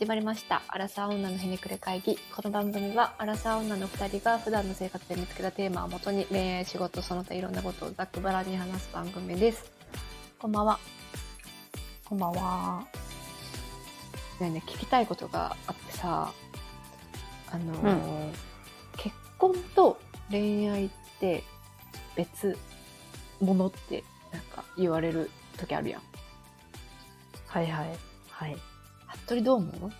始まりました。アラサー女のひねくれ会議。この番組は、アラサー女の二人が普段の生活で見つけたテーマをもとに、恋愛、仕事、その他いろんなことをざっくばらんに話す番組です。こんばんは。こんばんは。ねえねえ聞きたいことがあってさ、あのー結婚と恋愛って別物ってなんか言われる時あるやん。はいはい。はい。服部どう思う？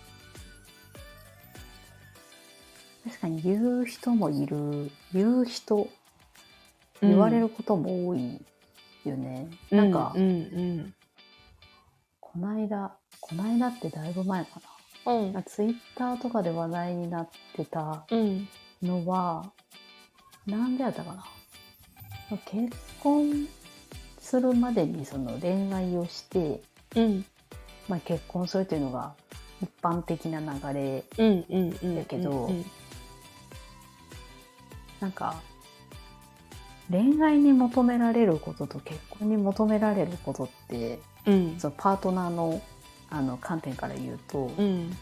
確かに言う人もいる。言う人、言われることも多いよね。なんか、うんうんこないだ、こないだってだいぶ前かうん。な。ツイッターとかで話題になってたうん。のは、なんでやったかな。結婚するまでにその恋愛をして、うん。まあ、結婚するというのが一般的な流れ。だけどうんなんか恋愛に求められることと結婚に求められることってうん。そのパートナーのあの観点から言うと、うん。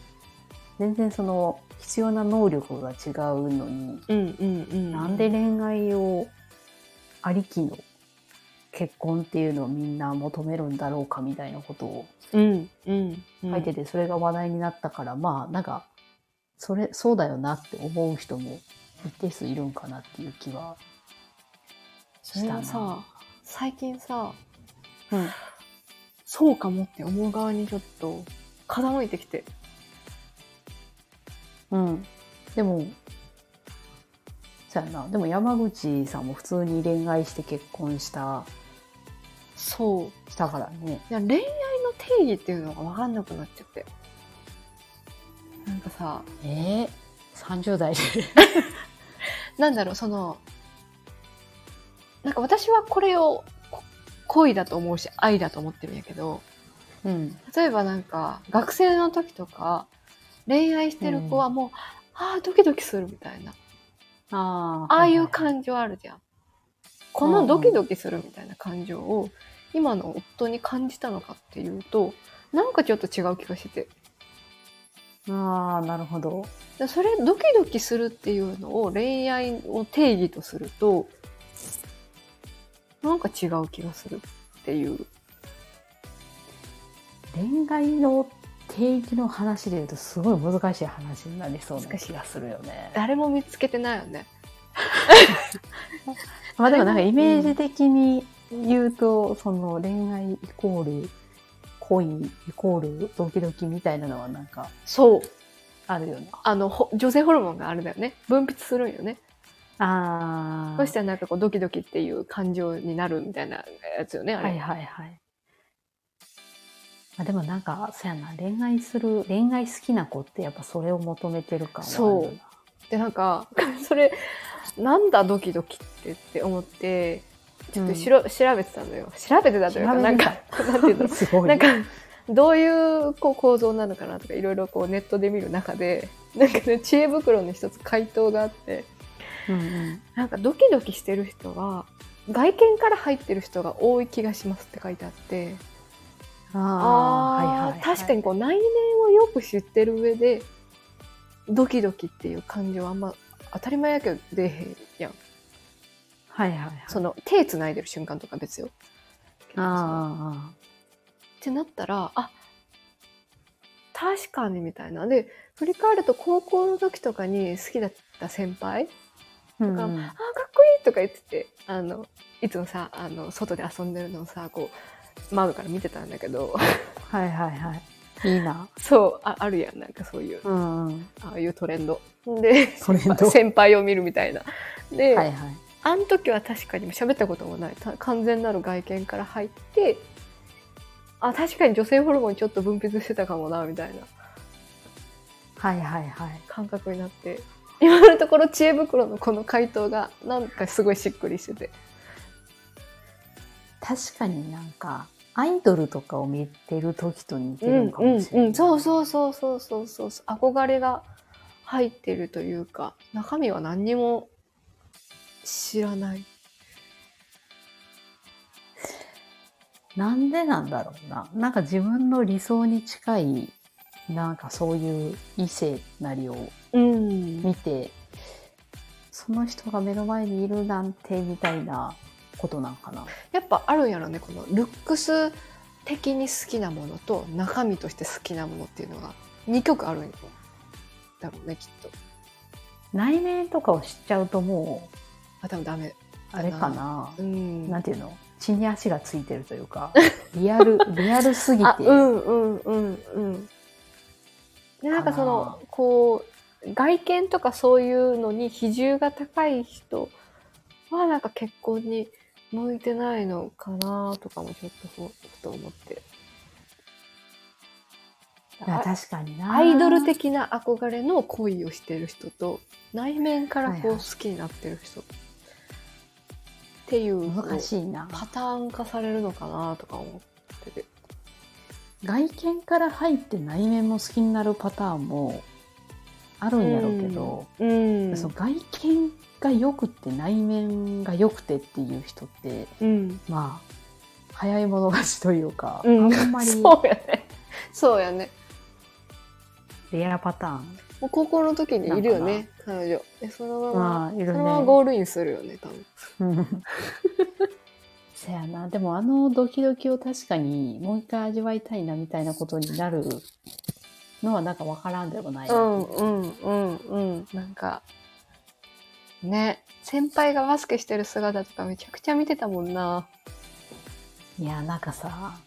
全然その必要な能力が違うのに、うんうんうん。なんで恋愛をありきの結婚っていうのをみんな求めるんだろうかみたいなことを。書いててそれが話題になったから、まあなんかそれそうだよなって思う人も一定数いるんかなっていう気はそれはさ、最近さ、うん、そうかもって思う側にちょっと傾いてきて。うん。でも、そうやな。でも山口さんも普通に恋愛して結婚した、そう。したからね。いや、恋愛の定義っていうのが分かんなくなっちゃって。なんかさ、えー、30代で。なんだろう、その、なんか私はこれをこ恋だと思うし、愛だと思ってるんやけど、うん。例えばなんか、学生の時とか、恋愛してる子はもう、ああ、ドキドキするみたいな。ああ。ああいうは感情あるじゃん。このドキドキするみたいな感情を、今の夫に感じたのかっていうと、なんかちょっと違う気がしてて。ああ、なるほど。でそれ、ドキドキするっていうのを恋愛を定義とすると、なんか違う気がするっていう。恋愛の定義の話で言うとすごい難しい話になりそうな気がするよね。誰も見つけてないよね。まあでもなんかイメージ的に言うと、その恋愛イコール恋イコールドキドキみたいなのはなんかそう。あるよね。あの、ほ女性ホルモンがあれだよね。分泌するんよね。ああ。そしたらなんかこうドキドキっていう感情になるみたいなやつよね、あれ。はいはいはい。まあ、でもなんか、そうやな、恋愛する、恋愛好きな子ってやっぱそれを求めてる感はあるよなそうで、なんか、それ、なんだドキドキってって思って、ちょっとしろ、調べてたのよ。調べてたというか、なんか、なんていうの？すごい。なんか、どういうこう構造なのかなとか、いろいろこうネットで見る中で、なんかね、知恵袋に一つ回答があって、うんうん。なんかドキドキしてる人は、外見から入ってる人が多い気がしますって書いてあって、ああ、はい、はい。確かにこう内面をよく知ってる上で、ドキドキっていう感情はあんま当たり前やけど出えへんやん。はいはいはい。その手繋いでる瞬間とか別よ。あってなったら、あ、確かにみたいな。で、振り返ると高校の時とかに好きだった先輩とか、うんあ、かっこいいとか言ってて、あの、いつもさ、あの、外で遊んでるのをさ、こう、窓から見てたんだけど、はいはいはい。いいな。そう、ああるやん、なんかそういう、うんうん。ああいうトレンド。で、トレンド？先輩を見るみたいな。で、はいはい。あの時は確かに喋ったこともないた完全なる外見から入ってあ確かに女性ホルモンちょっと分泌してたかもなみたいなはいはいはい。感覚になって今のところ知恵袋のこの回答がなんかすごいしっくりしてて確かになんか、アイドルとかを見てる時と似てるうんかもしれない。うんそうそうそうそうそうそう。憧れが入ってるというか中身は何にも知らない。なんでなんだろうな。なんか自分の理想に近いなんかそういう異性なりをうん。見て、その人が目の前にいるなんてみたいなことなんかな。やっぱあるんやろねこのルックス的に好きなものと中身として好きなものっていうのが。2曲あるんよ。だろうねきっと。内面とかを知っちゃうともう、あ多分ダメ。あれかな。うん。なんていうの？血に足がついてるというか、リアル、リアルすぎて。あうんうんうんうん。でなんかそかのこう外見とかそういうのに比重が高い人はなんか結婚に向いてないのかなとかもちょっとふふと思ってあ確かにな。アイドル的な憧れの恋をしてる人と内面からこう好きになってる人っていう難しいな。パターン化されるのかなとか思ってて外見から入って内面も好きになるパターンもあるんやろうけど、うん。その外見が良くて内面が良くてっていう人ってうん。まあ早い者勝ちというか、うん。あんまり そうやね。そうやね。レアパターン。もう高校の時にいるよね彼女。でそのまま、まあね。そのままゴールインするよね多分。う んせやな。でもあのドキドキを確かにもう一回味わいたいなみたいなことになるのはなんかわからんでもないな、う。んうんうんうん。なんかね先輩がバスケしてる姿とかめちゃくちゃ見てたもんな。いやなんかさ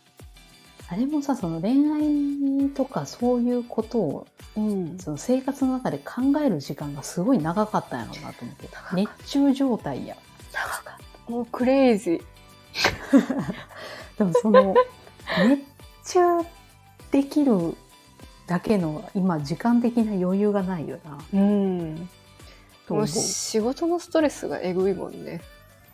あれもさその恋愛とかそういうことをうん。その生活の中で考える時間がすごい長かったんやろうなと思って。熱中状態や。長かった。もうクレイジー。でもその熱中できるだけの今時間的な余裕がないよな。うん。もう仕事のストレスがえぐいもんね。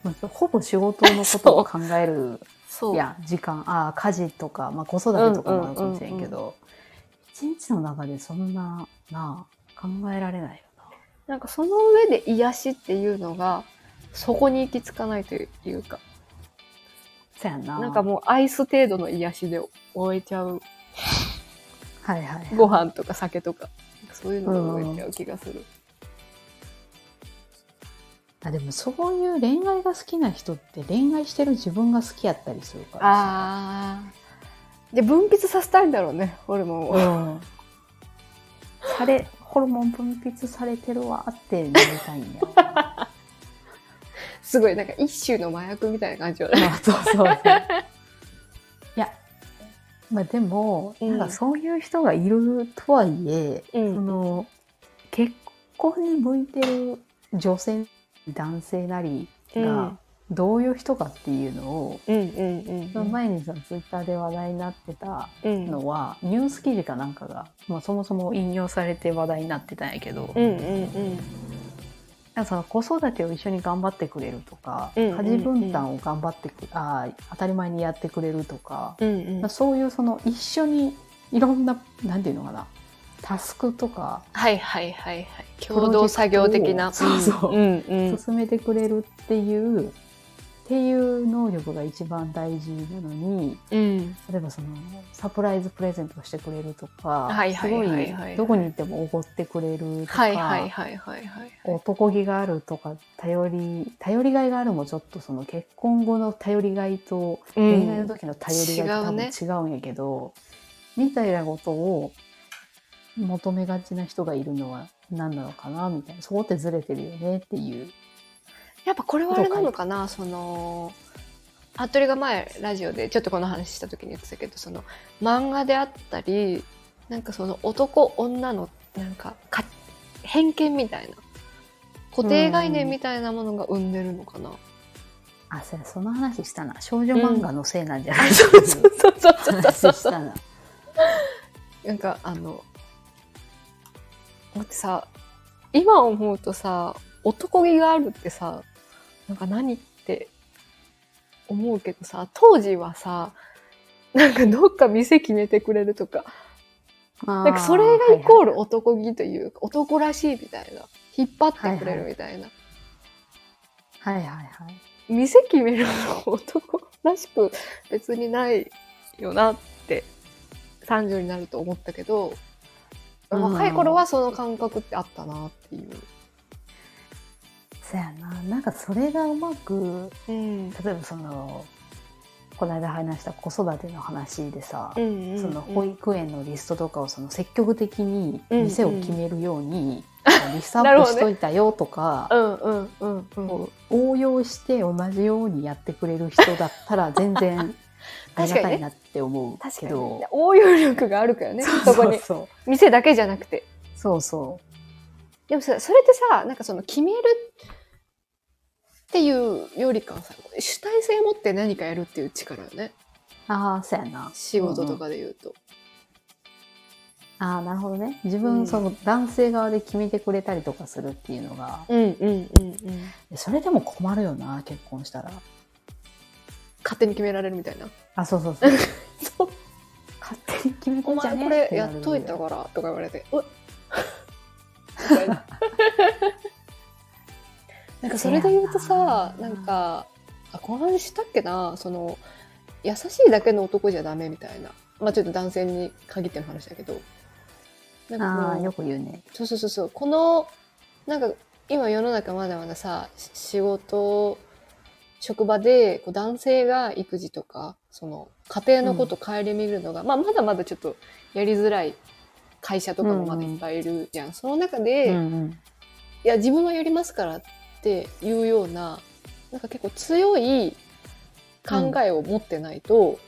まあほぼ仕事のことを考える。そや時間。ああ家事とか、まあ、子育てとかもあるかもしれんけど。一日の中でそんななあ考えられないよな。んかその上で癒しっていうのがそこに行き着かないというか。なそやな。なんかもうアイス程度の癒しで終えちゃうはいはいはい。ご飯とか酒とかそういうので終えちゃう気がする、あでもそういう恋愛が好きな人って恋愛してる自分が好きやったりするからあー。で分泌させたいんだろうねホルモンを、うん。されホルモン分泌されてるわってなりたいんやろなすごいなんか一種の麻薬みたいな感じよね。まあそうそうそうまあでも、うん。なんかそういう人がいるとはいえ、うん。その結婚に向いてる女性男性なりがどういう人かっていうのを、うんの前にさツイッターで話題になってたうん。のは、ニュース記事かなんかが、まあ、そもそも引用されて話題になってたんやけど、うんうんうんなんかその子育てを一緒に頑張ってくれるとか、うんうんうん。家事分担を頑張ってくあー当たり前にやってくれるとか、うんうん。そういうその一緒にいろんななんていうのかなタスクとかはいはいはいはい。共同作業的な。そうそう。うんうん。進めてくれるっていう、っていう能力が一番大事なのにうん。例えばそのサプライズプレゼントをしてくれるとか、はいはいはいはい。すはいごいどこに行ってもおごってくれるとか、男気があるとか頼り頼りがいがあるもちょっとその結婚後の頼りがいとうん恋愛の時の頼りがいって多分違うね。違うんやけど、みたいなことを求めがちな人がいるのは何なのかなみたいな。そこってずれてるよねっていうやっぱこれはあれなのかなその服部が前ラジオでちょっとこの話した時に言ってたけどその漫画であったりなんかその男女のなんかか偏見みたいな固定概念みたいなものが生んでるのかな、あそうやその話したな。少女漫画のせいなんじゃない、うそうそうそうそう。話そう なんかあのだってさ今思うとさ男気があるってさなんか何って思うけどさ当時はさなんかどっか店決めてくれるとか。ななんかそれがイコール男気というか、男らしいみたいな。引っ張ってくれるみたいな、はいはいはい。店決めるの男らしく別にないよなって30になると思ったけどうん。若い頃はその感覚ってあったなっていう。そやな。なんかそれがうまくうん。例えばそのこの間話した子育ての話でさ、うんうんその保育園のリストとかをその積極的にうん店を決めるように、リストアなるほどね。ップしといたよとか、応用して同じようにやってくれる人だったら全然 ありがたいなって思うけど。ね。応用力があるからね、そこに。店だけじゃなくて。そうそでもさ、それってさ、なんかその決めるっていうよりかはさ、主体性持って何かやるっていう力よね。うああそうやな仕事とかで言うと。ああなるほどね自分、うんその男性側で決めてくれたりとかするっていうのがうんうんうんうん。それでも困るよな結婚したら勝手に決められるみたいな。あそうそうそう そう。勝手に決めておんじゃ前ねこれやっといたからとか言われて、うっみたいな。なんかそれで言うとさ、なんなか、あ、この話したっけな、その、優しいだけの男じゃダメみたいな。まあちょっと男性に限っての話だけど。なんかよく言うねそうそうそうそう。この、なんか今世の中まだまださ、し仕事、職場でこう男性が育児とか、その家庭のこと顧みるのが、まあまだまだちょっとやりづらい会社とかもまだいっぱいいるじゃん。その中で、うんいうんや自分はやりますからっていうような、なんか結構強い考えを持ってないと、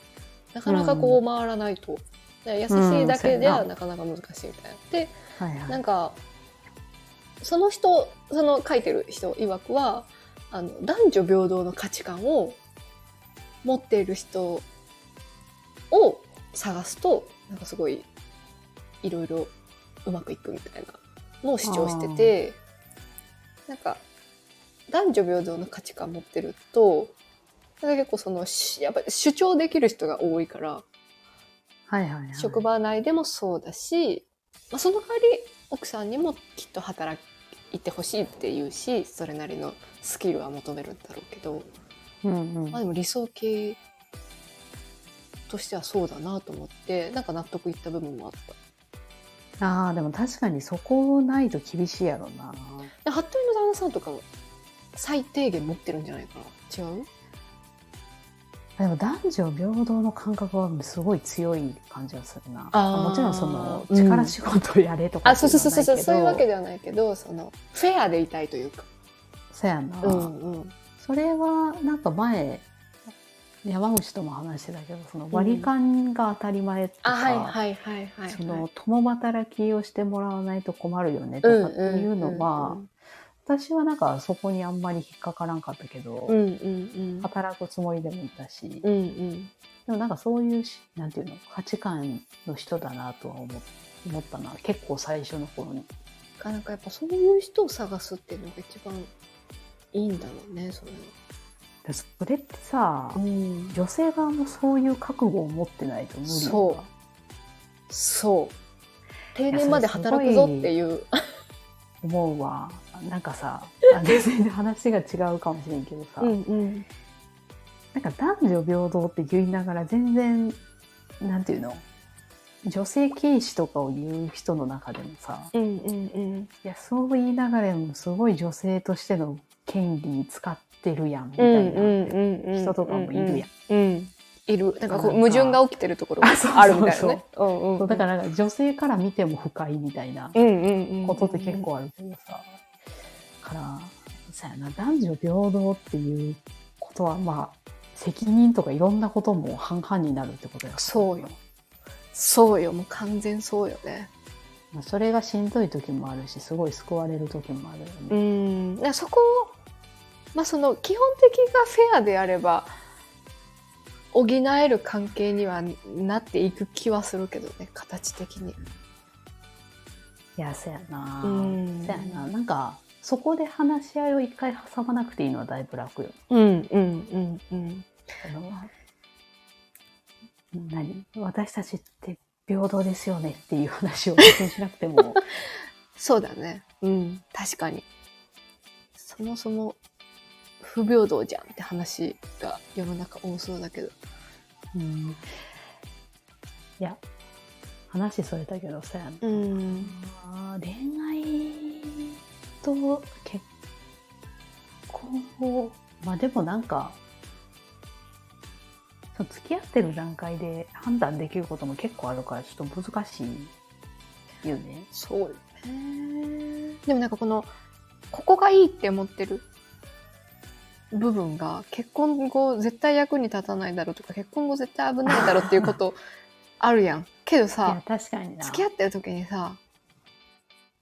なかなかこう回らないと。だから優しいだけではうんな。かなか難しいみたいな。で、はいはい。なんかその人その書いてる人曰くはあの男女平等の価値観を持っている人を探すとなんかすごいいろいろうまくいくみたいなのを主張しててなんか男女平等の価値観持ってるとなんか結構そのしやっぱり主張できる人が多いからはいはいはい。職場内でもそうだし、まあ、その代わり奥さんにもきっと働いてほしいっていうしそれなりのスキルは求めるんだろうけど、うんうん。まあ、でも理想形としてはそうだなと思ってなんか納得いった部分もあった。ああでも確かにそこないと厳しいやろな。で服部の旦那さんとかも最低限持ってるんじゃないかな。違う？でも男女平等の感覚はすごい強い感じがするな。もちろんそのうん力仕事をやれとかあそうそうそうそうそう。いうわけでではないけどそのフェアでいたいというか。そやな、うんうん。それはなんか前山口とも話してたけどその割り勘が当たり前とか、共働きをしてもらわないと困るよねとかっていうのは、私はなんかそこにあんまり引っかからんかったけど、うんうんうん。働くつもりでもいたし、うんうん。でもなんかそういうしなんていうの価値観の人だなとは思思ったな結構最初の頃に。なんかやっぱそういう人を探すっていうのが一番いいんだろうねそれは。でそれってさ、ん、女性側もそういう覚悟を持ってないと無理。そう。そう。定年まで働くぞっていう。思うわなんかさあ全然話が違うかもしれんけどさ、んなんか男女平等って言いながら全然なんていうの女性軽視とかを言う人の中でもさうんうんうん。いやそう言いながらもすごい女性としての権利に使ってるやんみたうんいなうん人とかもいるやん。うんいる。なんかこう矛盾が起きてるところがあるみたいなね。だから女性から見ても不快みたいなうんうんうん。ことって結構あるけどさ、からそうやな男女平等っていうことはまあ責任とかいろんなことも半々になるってことや。そうよ。そうよ。もう完全そうよね。まあそれがしんどい時もあるしすごい救われる時もあるようね、ん。だからそこをまあその基本的がフェアであれば補える関係にはなっていく気はするけどね形的に。いやそやな、うん。そやな。なんかそこで話し合いを一回挟まなくていいのはだいぶ楽ようんうんうんうん。あの何？私たちって平等ですよねっていう話を別にしなくても そうだね。うん確かに。そもそも不平等じゃんって話が世の中多そうだけど。うんいや話それたけどさ。うん。恋愛と結婚まあでもなんかそう付き合ってる段階で判断できることも結構あるからちょっと難しいよね。そうよね。でもなんかこの、ここがいいって思ってる部分が結婚後絶対役に立たないだろうとか結婚後絶対危ないだろうっていうことあるやん。けどさ、確かにな。付き合ってる時にさ、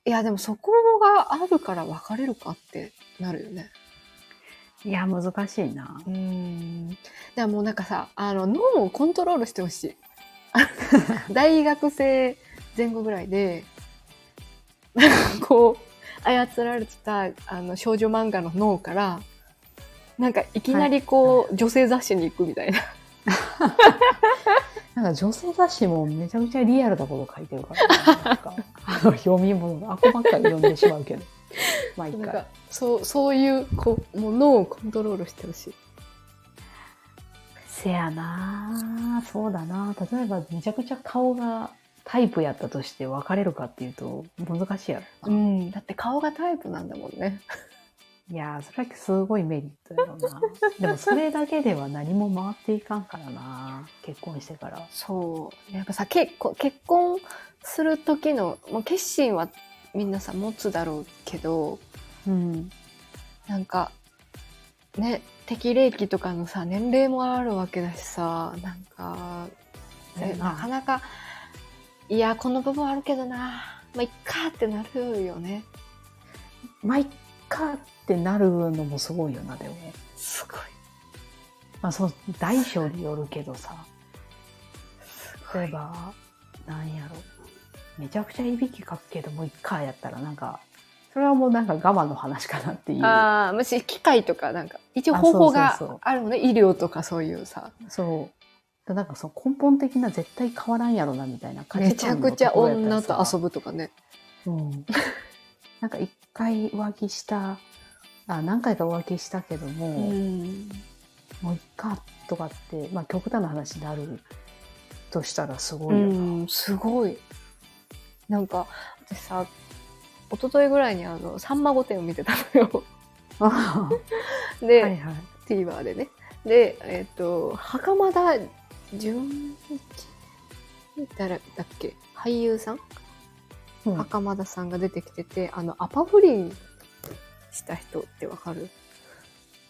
いやでもそこがあるから別れるかってなるよね。いや難しいな。うん。でももうなんかさ、あの脳をコントロールしてほしい。大学生前後ぐらいで、なんかこう、操られてたあの少女漫画の脳から、なんかいきなりこう、女性雑誌に行くみたいな。なんか女性雑誌もめちゃくちゃリアルなこと書いてるからな、なんかあの読み物があこばっかり読んでしまうけど毎回なんかそう、そういう、こう、もう脳をコントロールしてほしい。せやなそうだな例えばめちゃくちゃ顔がタイプやったとして別れるかっていうと難しいやろな、うん。だって顔がタイプなんだもんね。いやーそれはすごいメリットやろな でもそれだけでは何も回っていかんからな結婚してからそう。やっぱさ、結構、結婚する時の、もう決心はみんなさ、持つだろうけど、うんなんか、ね、適齢期とかのさ、年齢もあるわけだしさ、なんか、えなかなか、いや、この部分あるけどな、まあ、いっかってなるよね。まあいっかってなるのもすごいよなでもすごい。まあそう大小によるけどさ。例えばなんやろめちゃくちゃいびきかくけどもういっかやったらなんかそれはもうなんか我慢の話かなっていうああ、もし機械とか、なんか、一応あ方法があるのね。医療とかそういうさ。そう。なんかその根本的な絶対変わらんやろなみたいな価め値観のちゃくちゃ女と遊ぶとかね。うん。なんか一回浮気した、あ、何回か浮気したけども、ん。もういっかとかって、まあ極端な話になるとしたらすごういよな。ん、すごい。なんか、私さ、一昨日ぐらいにあの、さんま御殿を見てたのよ。あで、はいはい。TVer でね。で、えっ、と、袴田純一誰だっけ？俳優さん、うん袴田さんが出てきてて、あの、アパ不倫した人ってわかる？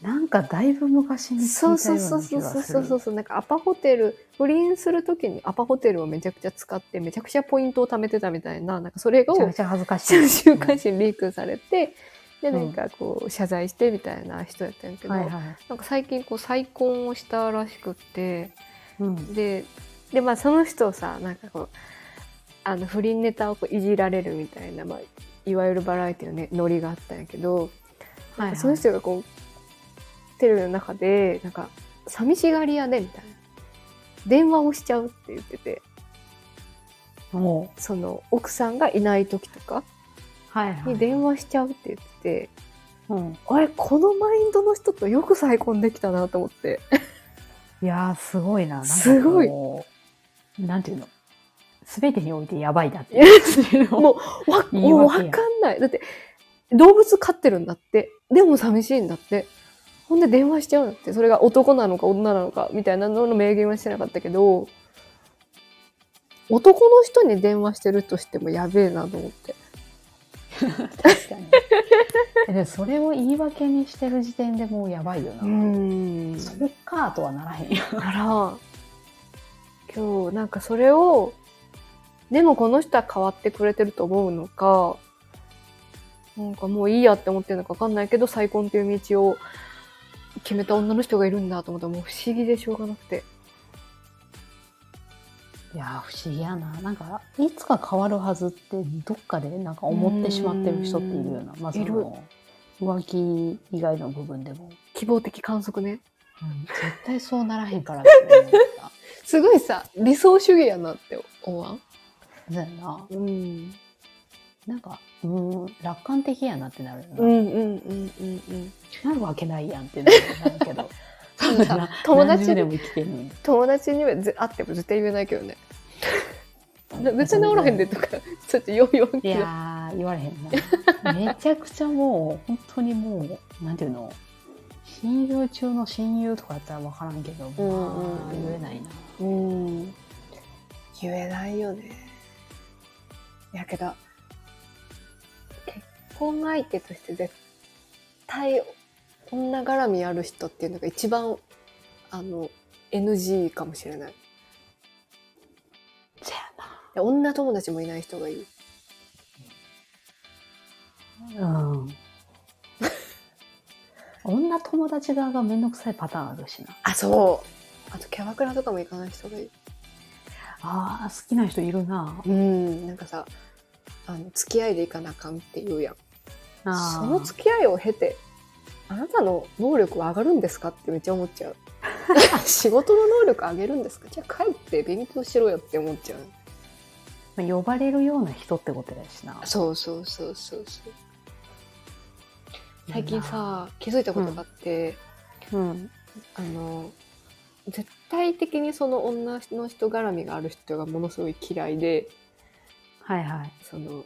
なんかだいぶ昔に聞いたよそううな気そうがする。そうそうそうそうそうなんかアパホテル不倫するときにアパホテルをめちゃくちゃ使ってめちゃくちゃポイントを貯めてたみたいななんかそれをめちゃくちゃ恥ずかしい。週刊誌にリークされてでうんなんかこう謝罪してみたいな人やったんやけど、はいはい。なんか最近こう再婚をしたらしくってうん。ででまあその人をさなんかこうあの不倫ネタをこういじられるみたいな、まあ、いわゆるバラエティの、ね、ノリがあったんやけど、はいはい。その人がこうテレビの中でなんか「寂しがり屋で」みたいな。電話をしちゃうって言ってて。もその奥さんがいない時とかう、はいはい。に電話しちゃうって言ってて、うん。あれこのマインドの人とよく再婚できたなと思って。いやー、すごいな。なんかすごい。なんていうの？すべてにおいてやばいなっていうの。もうわもうわかんないだって動物飼ってるんだってでも寂しいんだってほんで電話しちゃうんだってそれが男なのか女なのかみたいなのの明言はしてなかったけど男の人に電話してるとしてもやべえなと思って確かに。えでそれを言い訳にしてる時点でもうやばいよな。んそっかとはならへんよ。あら今日なんかそれをでもこの人は変わってくれてると思うのかなんかもういいやって思ってるのか分かんないけど再婚っていう道を決めた女の人がいるんだと思ったらもう不思議でしょうがなくていやー、不思議やな。なんか、いつか変わるはずって、どっかでなんか思ってしまってる人っているよな。まあ、その、浮気以外の部分でも。希望的観測ね絶対そうならへんからって思った。すごいさ理想主義やなって思わん？そうやな。うんなんか、うーん、楽観的やなってなるよな。うんうんうんうんうんなるわけないやんってなるけど。でもさ友達何十年も生きてるのに。友達にはぜ会っても絶対言えないけどねな 別に治らへんでとか、ちょっとよう言わんい。やー、言われへんな。めちゃくちゃもう、本当にもう、なんていうの、親友中の親友とかやったら分からんけど、言えないな。うん。言えないよね。やけど、結婚相手として絶対女絡みある人っていうのが一番、あの、NG かもしれない。せやで女友達もいない人がいい。な。うん。女友達側がめんどくさいパターンあるしな。あ、そう。あとキャバクラとかも行かない人がいい。ああ、好きな人いるな。うん。なんかさ、あの、付き合いで行かなあかんって言うやん。その付き合いを経て、あなたの能力は上がるんですかってめっちゃ思っちゃう。仕事の能力上げるんですか？じゃあ帰って勉強しろよって思っちゃう。まあ呼ばれるような人ってことだしな。そうそうそうそうそう。最近さ、気づいたことがあって、うん。あの、絶対的にその女の人絡みがある人がものすごい嫌いで、はいはい。その、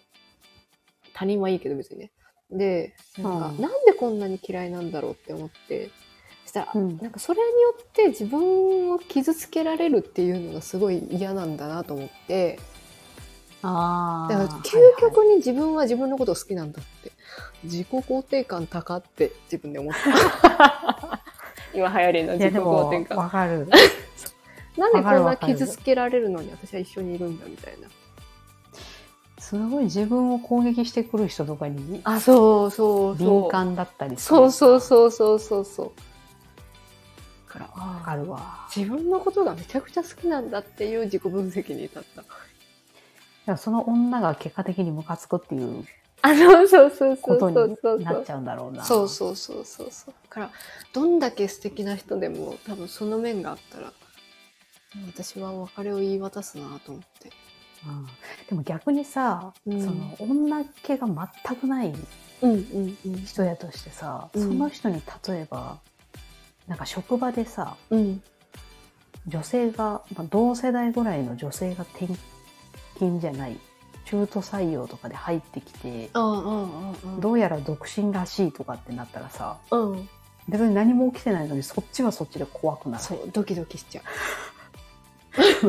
他人はいいけど別にね。で、なんか、うんなんでこんなに嫌いなんだろうって思って、そしたら、うんなんかそれによって自分を傷つけられるっていうのがすごい嫌なんだなと思って、ああ。だから究極に自分は自分のことを好きなんだって、自己肯定感高って自分で思った。今流行りの自己肯も定、感。わかる。なんでこんな傷つけられるのに私は一緒にいるんだみたいな。すごい自分を攻撃してくる人とかにあ、そうそうそう。敏感だったりする。そうそうそうそうそうそう。だから、わかるわ。自分のことがめちゃくちゃ好きなんだっていう自己分析に至った。その女が結果的にムカつくっていうあ、そうそうそうそうことそうそなっちゃうんだろうな。そうそうそうそうそう。だから、どんだけ素敵な人でも多分その面があったら、私は別れを言い渡すなと思って。うんでも逆にさ、うんその女っ気が全くないうんうんうん。人やとしてさ、うんその人に例えばなんか職場でさうん。女性が、まあ、同世代ぐらいの女性が転勤じゃない中途採用とかで入ってきて、うんうんうんうん。どうやら独身らしいとかってなったらさうん。別に何も起きてないのにそっちはそっちで怖くなる。そう、ドキドキしちゃう。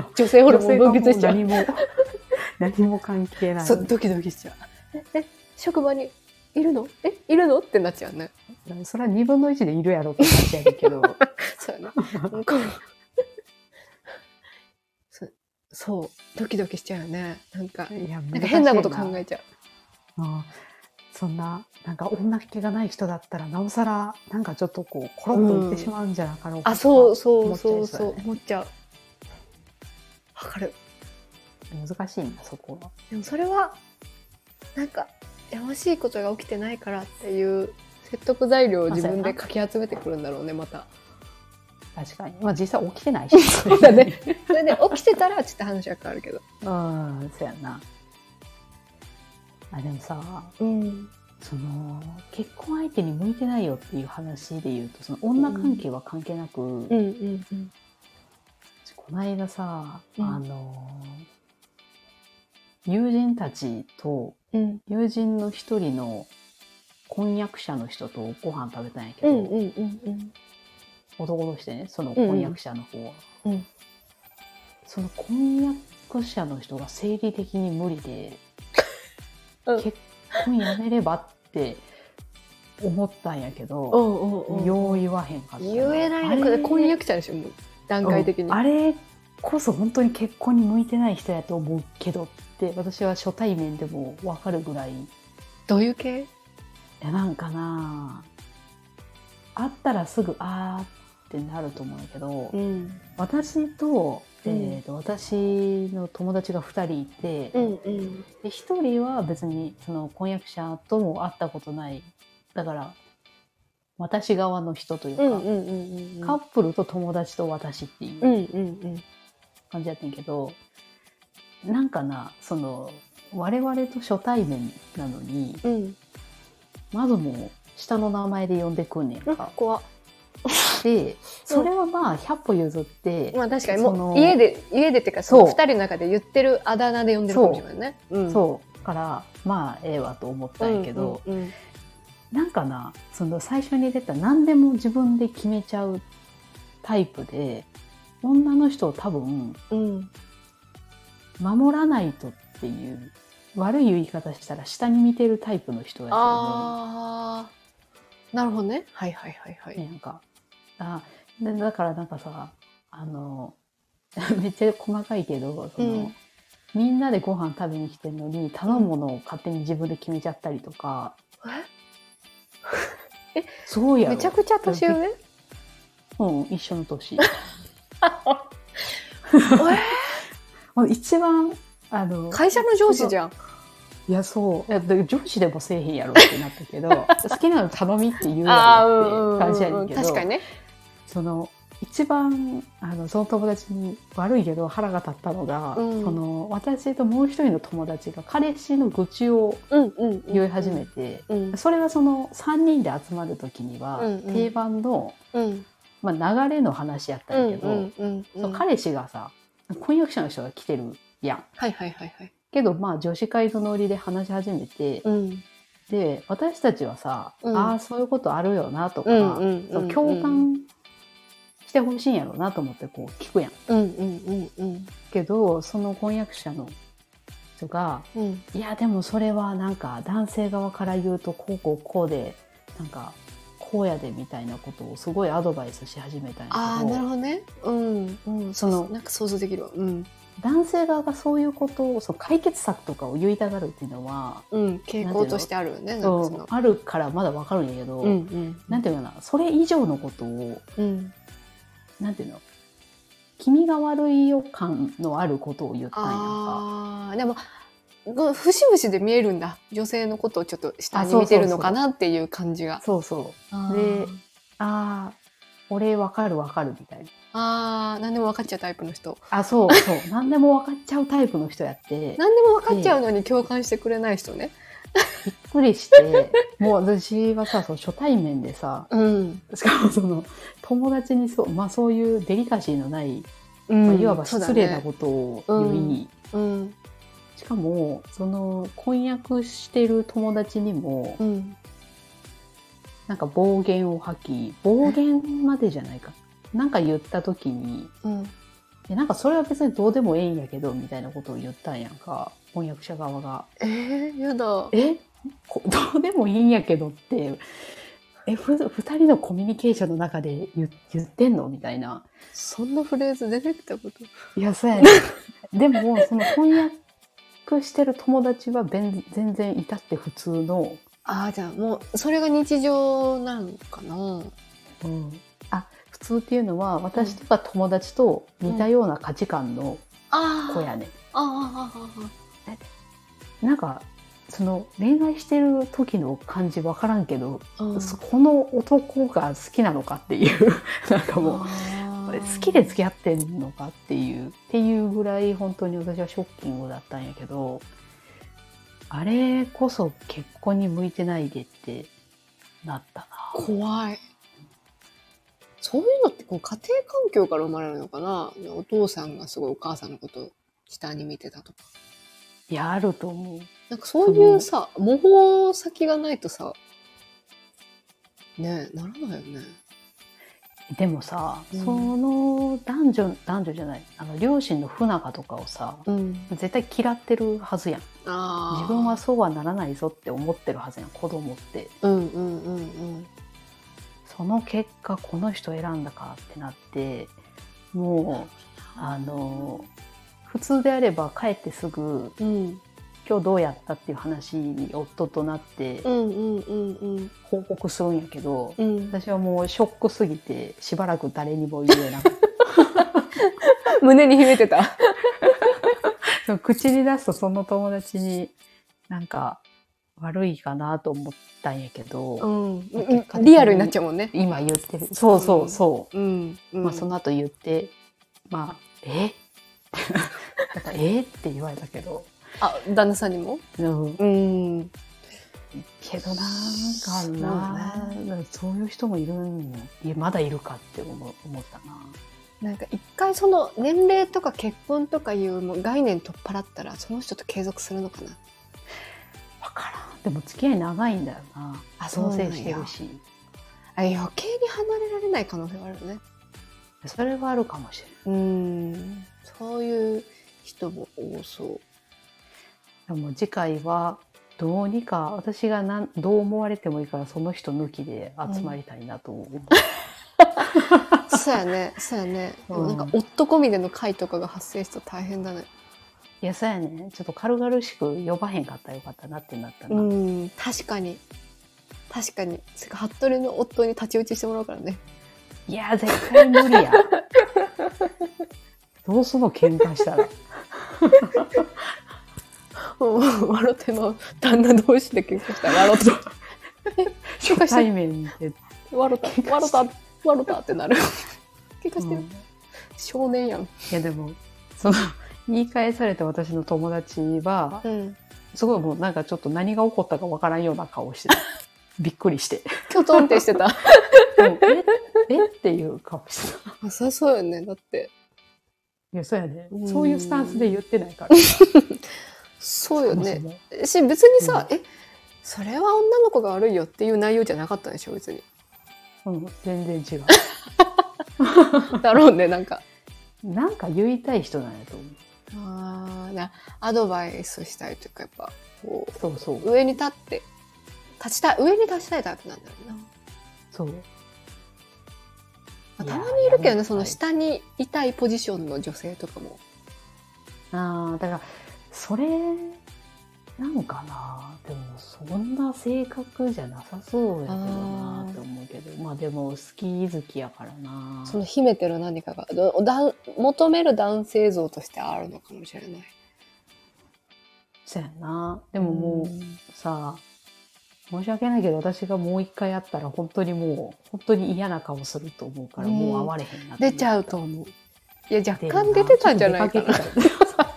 女性ホルモン分泌しちゃう。何も 何も関係ない。そう、ドキドキしちゃう。え、え、職場にいるの？え、いるの？ってなっちゃうね。それは2分の1でいるやろって感じやるけど。そうやな。そうドキドキしちゃうよね。なんか、いやなんか変なこと考えちゃう。うんそんな、なんか女っ気がない人だったら、なおさら、なんかちょっとこう、コロッといってしまうんじゃなかろうかあ、そうそうそそうそう思っちゃう。わかる。難しいんだ、そこは。でもそれは、なんか、やましいことが起きてないからっていう説得材料を自分でかき集めてくるんだろうね、また。確かに。まあ実際起きてないし。そうだね。それで起きてたらちょっと話は変わるけど。うん、そうやな。あ、でもさ、うん。その、結婚相手に向いてないよっていう話で言うと、その女関係は関係なく、うんうんうん。この間さ、うんあの、友人たちと、うん。友人の一人の婚約者の人とご飯食べたんやけど、うんうんうんうん。男としてね、その婚約者の方は。うん。その婚約者の人が生理的に無理で、うん。結婚やめればって思ったんやけど、おうおうおうよう言わへんかったな。言えないのかあれ婚約者でしょ段階的に、うん。あれこそ本当に結婚に向いてない人やと思うけどって私は初対面でも分かるぐらい。いどういう系？やなんかな会ったらすぐあーってなると思うんだけど、ん。私と,、うん。えーと私の友達が2人いて、うんうん。で1人は別にその婚約者とも会ったことない。だから私側の人というか、うんうんうんうんカップルと友達と私っていう。うんうんうん。感じやってんけどなんかなその我々と初対面なのにうん。まずもう下の名前で呼んでくんねんうんか。怖っで、それはまあ、100歩譲って、まあ確かにもう家で、家でっていうか、そうその二人の中で言ってるあだ名で呼んでるかもしれないね。うんそう。から、まあ、ええわと思ったんやけど、うんうんなんかな、その最初に出た何でも自分で決めちゃうタイプで、女の人を多分、うん。守らないとっていう、悪い言い方したら下に見てるタイプの人やと思ああ、なるほどね。はいはいはいはう。い。なんか、あでだからなんかさ、あの、めっちゃ細かいけど、その、うんみんなでご飯食べに来てるのに頼むものを勝手に自分で決めちゃったりとか、そうやろめちゃくちゃ年上？うん、一緒の年。一番、あの、会社の上司じゃん。いや、そう。いやで上司でもせえへんやろってなったけど、好きなの頼みって言うやって感じやねうんん。けど、確かにね。その、一番、あの、その友達に悪いけど腹が立ったのが、うんその、私ともう一人の友達が彼氏の愚痴をうんうんうん。言い始めて、うん。それはその3人で集まる時には、うんうん定番の、うん。まあ、流れの話やったんやけど、うんうんそう彼氏がさ、婚約者の人が来てるやん。はいはいはいはい。けど、まあ、女子会のノリで話し始めて、うん。で、私たちはさ、うんああ、そういうことあるよなとか、うんうんそう共感してほしいんやろうなと思ってこう聞くやん。うんうんうんうんけど、その婚約者の人が、うん。いや、でもそれはなんか男性側から言うと、こうこうこうで、なんか、こうやでみたいなことをすごいアドバイスし始めたんやああ、けどなるほどね。うん。うん。そのなんか想像できるわ。うん。男性側がそういうことをそう解決策とかを言いたがるっていうのは、うん。傾向としてあるよね。あるからまだわかるんやけど、うんうん。なんていうかな？それ以上のことをうん。なんていうの？気味が悪い予感のあることを言ったんやんか。ああ、でも、節々で見えるんだ。女性のことをちょっと下に見てるのかなっていう感じが。そうそう。でああ、俺わかるわかるみたいな。あー、何でも分かっちゃうタイプの人。あ、そうそう。何でも分かっちゃうタイプの人やって、何でも分かっちゃうのに共感してくれない人ね。びっくりして、もう私はさ、その初対面でさ、うん。しかもその友達にそう、まあそういうデリカシーのない、うんまあ、いわば失礼なねことを言い、うん。しかも、その婚約してる友達にも、うん。なんか暴言を吐き、暴言までじゃないか。なんか言った時に、うん。えなんかそれは別にどうでもええんやけど、みたいなことを言ったんやんか、婚約者側が。えー、やだ。えこ どうでもいいんやけどって、え、ふ二人のコミュニケーションの中で言言ってんのみたいな。そんなフレーズ出てきたこと。いや、そうやね。でも、その婚約してる友達は全全然至って普通の、ああ、じゃあもう、それが日常なんかな。うん、通っていうのは、私とか友達と似たような価値観の。子やね。ああ、ああ、あなんか、その恋愛してる時の感じわからんけど、あ。うんそこの男が好きなのかっていう、なんかもう、好きで付き合ってんのかっていう、っていうぐらい本当に私はショッキングだったんやけど、あれこそ結婚に向いてないでってなったな。怖い。そういうのってこう家庭環境から生まれるのかな？お父さんがすごいお母さんのことを下に見てたとか。いや、あると思う。なんかそういうさ、模倣先がないとさ、ねえ、ならないよね。でもさ、うんその男女、男女じゃない、あの、両親の不仲とかをさ、うん。絶対嫌ってるはずやん。自分はそうはならないぞって思ってるはずやん、子供って。うんうんうんうん。その結果、この人選んだかってなって、もう、あの、普通であれば帰ってすぐ、うん。今日どうやったっていう話に夫となって。報告するんやけど、うん。私はもうショックすぎてしばらく誰にも言えなかった。胸に秘めてた。口に出すとその友達になんか悪いかなと思ったんやけど、うん。リアルになっちゃうもんね。今言ってる。そうそうそう。うん。うん。まあその後言って、まあ、え？かえ？って言われたけど、あ、旦那さんにも？うん、うん。けどなんかな。そう,、そういう人もいるんいやまだいるかって思思ったな。なんか一回その年齢とか結婚とかいうもう概念取っ払ったらその人と継続するのかなわからん。でも付き合い長いんだよな。あ同棲してるし。あ余計に離れられない可能性があるよね。それはあるかもしれない。うん。そういう人も多そう。でも次回はどうにか私がなんどう思われてもいいからその人抜きで集まりたいなと思う、そうやねそうやね、うん。なんか夫込みでの会とかが発生したら大変だねいやそうやね。ちょっと軽々しく呼ばへんかったらよかったなってなったな、うん確かに。確かに。それか服部の夫に太刀打ちしてもらうからね。いや絶対無理や。どうすんの喧嘩したら。うん笑ってま旦那同士で喧嘩したら。笑って喧嘩して初対面で、笑った。笑った。笑ったってなる。喧嘩してる、うん。少年やん。いやでもその言い返された私の友達はうんすごいもうなんかちょっと何が起こったかわからんような顔してたびっくりして。きょとんってしてた。え？え？っていう顔してた。あそりゃそうよね。だって。いやそうやね。うん。そういうスタンスで言ってないから。そうよね。し別にさ、え？それは女の子が悪いよっていう内容じゃなかったでしょ別に。うん、全然違う。だろうねなんか。なんか言いたい人なんやと思うあーなアドバイスしたいというかやっぱこそうそう。う上に立って立ちたい上に立ちたいタイプなんだろうな、そうまあたまにいるけどねやその下にいたいポジションの女性とかも。ああだからそれなんかな。でもそんな性格じゃなさそうやけどなって思うけど。まあでも好き好きやからな。その秘めてる何かがどだん求める男性像としてあるのかもしれない。そうやな。でももう、さ申し訳ないけど私がもう一回会ったら本当にもう本当に嫌な顔すると思うから、うんもう会われへんな出ちゃうと思う。いや若干出てたんじゃないかなちょっと出かけて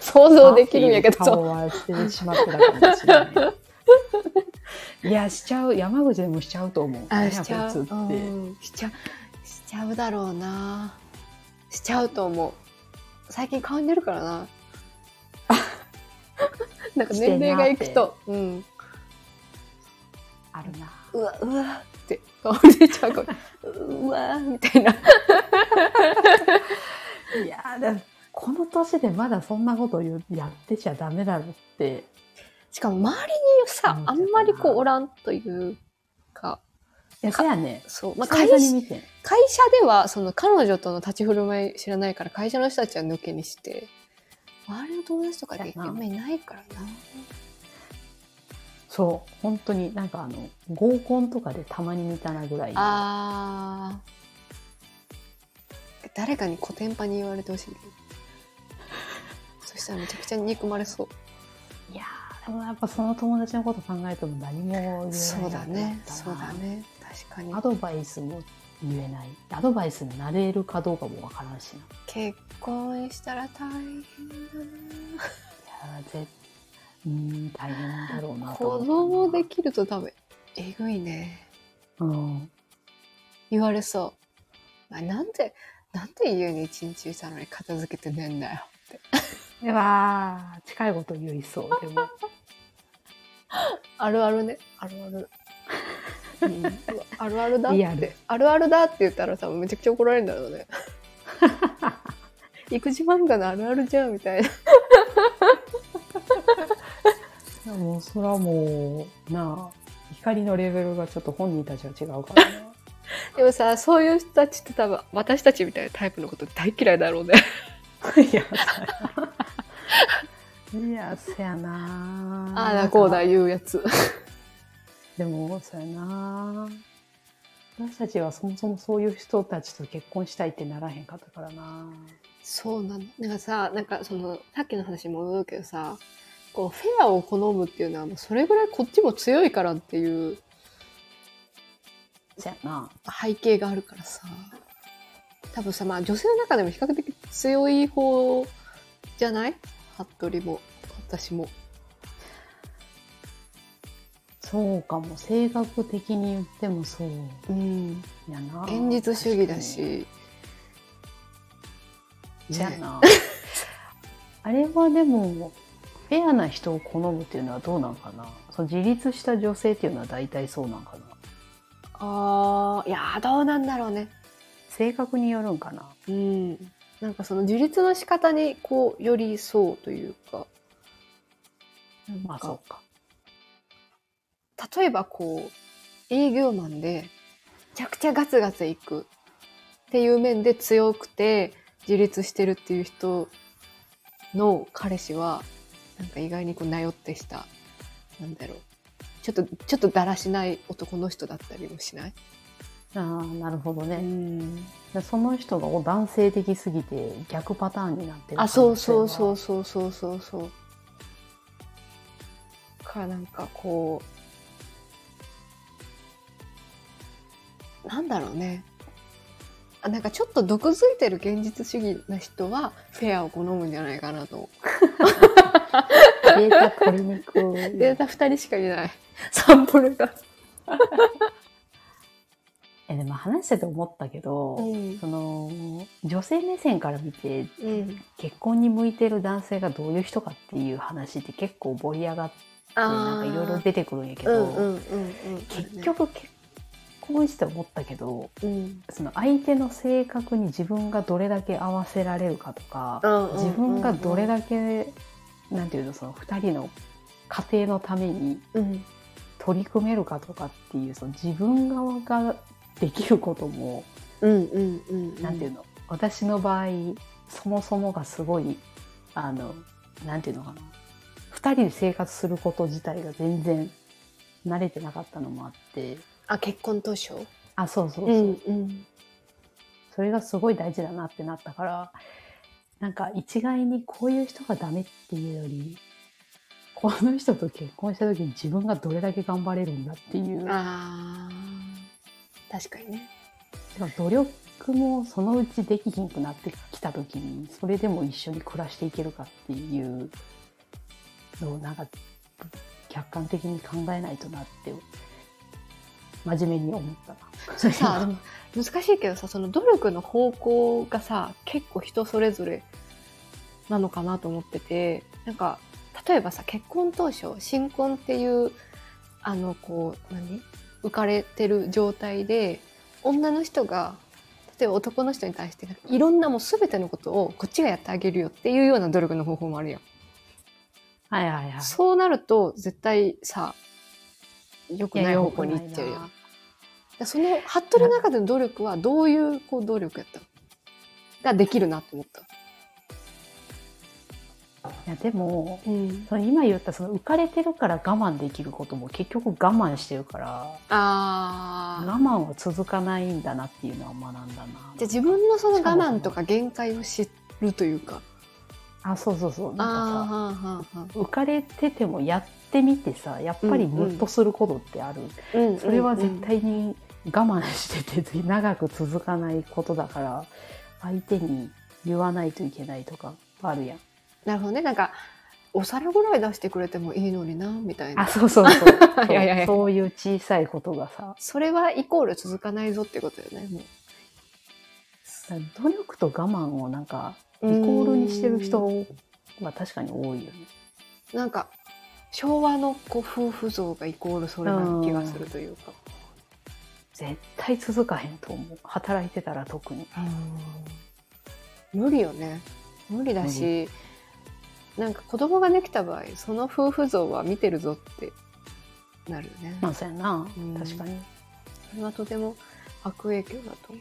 た想像できるんやけど顔はしてしまってたかもしれない。いや、しちゃう。山口でもしちゃうと思う。あしちゃう、しちゃうしちゃうだろうな。しちゃうと思う。最近顔に出るからな。なんか年齢がいくと。うん。あるな。うわうわって。顔に出ちゃうから。うわみたいな。いやだこの年でまだそんなこと言うやってちゃダメだろって。しかも周りにさあんまりこうおらんというかいや、そやね。そう、まあ、久会社々に見てん。会社ではその彼女との立ち振る舞い知らないから会社の人たちは抜けにして周りの友達とかであんまりいないからなそう。本当になんかあの、合コンとかでたまに見たなぐらい。あー誰かにコテンパに言われてほしいねそしたらめちゃくちゃ憎まれそう。いやーでもやっぱその友達のこと考えても何も言えないそうだね。な。そうだね。確かに。アドバイスも言えない。アドバイスになれるかどうかもわからんしな。結婚したら大変だな。いやーぜうん大変だろうなと子供できると多分えぐいね。うん。言われそう。あなんでなんで家に一日いたのに片付けてねえんだよってでは近いこと言いそうでも。あるあるね。あるある、うん。あるあるだ。ってあるあるだって言ったら多分めちゃくちゃ怒られるんだろうね。育児漫画のあるあるじゃんみたいな。でもそれはもうなあ光のレベルがちょっと本人たちは違うからな。でもさそういう人たちって多分私たちみたいなタイプのこと大嫌いだろうね。いやいやそやなああだこうだ言うやつ。でもそうやな私たちはそもそもそういう人たちと結婚したいってならへんかったからなそうなのなんかさなんかそのさっきの話も戻るけどさこうフェアを好むっていうのはもうそれぐらいこっちも強いからっていうそやな背景があるからさ。多分さまあ女性の中でも比較的強い方じゃない？服部も私も。そうかも性格的に言ってもそう。うん、やな現実主義だし、じゃあな。あれはでもフェアな人を好むっていうのはどうなんかな？その自立した女性っていうのは大体そうなんかな？ああいやーどうなんだろうね。性格によるんかな？うんなんかその自立の仕方にこう寄りそうというかまあそう。か例えばこう営業マンでめちゃくちゃガツガツいくっていう面で強くて自立してるっていう人の彼氏はなんか意外にこうなよってしたなんだろう。ちょっとちょっとだらしない男の人だったりもしない？ああなるほどね、ん。でその人が男性的すぎて逆パターンになってるあそうそうそううそうそうそうそう。からなんかこうなんだろうね。あなんかちょっと毒づいてる現実主義な人はフェアを好むんじゃないかなと。データ取りにくいデータ2人しかいない。サンプルが、えでも話してて思ったけど、うん。その女性目線から見てうん、結婚に向いてる男性がどういう人かっていう話って結構盛り上がってなんかいろいろ出てくるんやけど、結局結婚して思ったけどうん。その相手の性格に自分がどれだけ合わせられるかとか、自分がどれだけなんていうのその2人の家庭のためにうん。取り組めるかとかっていうその自分側ができることも、うんうんうんなんていうの？私の場合そもそもがすごいあのなんていうのかな？2人で生活すること自体が全然慣れてなかったのもあって。あ結婚当初？あそうそうそう、うんうん。それがすごい大事だなってなったからなんか一概にこういう人がダメっていうよりこの人と結婚した時に自分がどれだけ頑張れるんだっていう確かにね努力もそのうちできひんくなってきた時にそれでも一緒に暮らしていけるかっていうのをなんか客観的に考えないとなって真面目に思ったな。それさ 難しいけどさその努力の方向がさ結構人それぞれなのかなと思っててなんか例えばさ結婚当初新婚っていうあのこう何？浮かれてる状態で女の人が例えば男の人に対していろんなもう全てのことをこっちがやってあげるよっていうような努力の方法もあるやん。はいはいはい。そうなると絶対さ良くない方向に行っちゃうよ。でその服部の中での努力はどういうこう努力やったの？ができるなと思った。いやでもうん、その今言ったその浮かれてるから我慢できることも結局我慢してるから我ああ。慢は続かないんだなっていうのは学んだな。じゃあ自分のその我慢とか限界を知るというか。あそうそうそうなんかさ浮かれててもやってみてさやっぱりムッとすることってある、うんそれは絶対に我慢してて長く続かないことだから相手に言わないといけないとかあるやんなるほどね。なんか、お皿ぐらい出してくれてもいいのにな、みたいな。あそうそうそうそう いやいやいやそういう小さいことがさそれはイコール続かないぞってことよね。もう努力と我慢をなんかイコールにしてる人は確かに多いよねなんか、昭和のこう夫婦像がイコールそれな気がするというか。絶対続かへんと思う働いてたら特に無理よね。無理だし、なんか子供ができた場合、その夫婦像は見てるぞってなるよね。まあそうやな、うん確かにそれはとても悪影響だと思い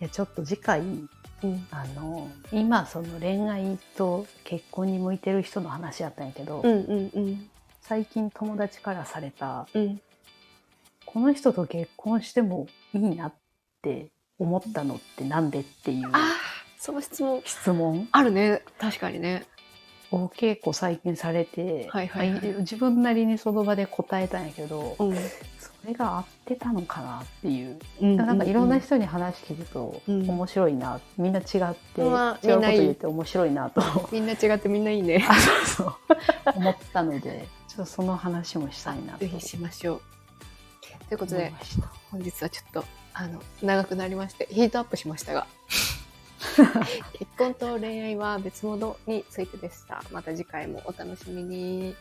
やちょっと次回う。うん。あの今その恋愛と結婚に向いてる人の話やったんやけど、うんうんうん。最近友達からされたうん。この人と結婚してもいいなって思ったのってなんでっていうああ、その質問質問？あるね。確かにね。お稽古最近されて、はいはいはいまあ自分なりにその場で答えたんやけど、うんそれが合ってたのかなっていう。うんなんかいろんな人に話聞くとうん面白いな、みんな違って、まあ違うことみんないい言って面白いなと みんな違ってみんないいね。あそうそう思ったのでちょっとその話もしたいなとぜひしましょう。ということで。本日はちょっとあの長くなりましてヒートアップしましたが 結婚と恋愛は別物についてでした。また次回もお楽しみに。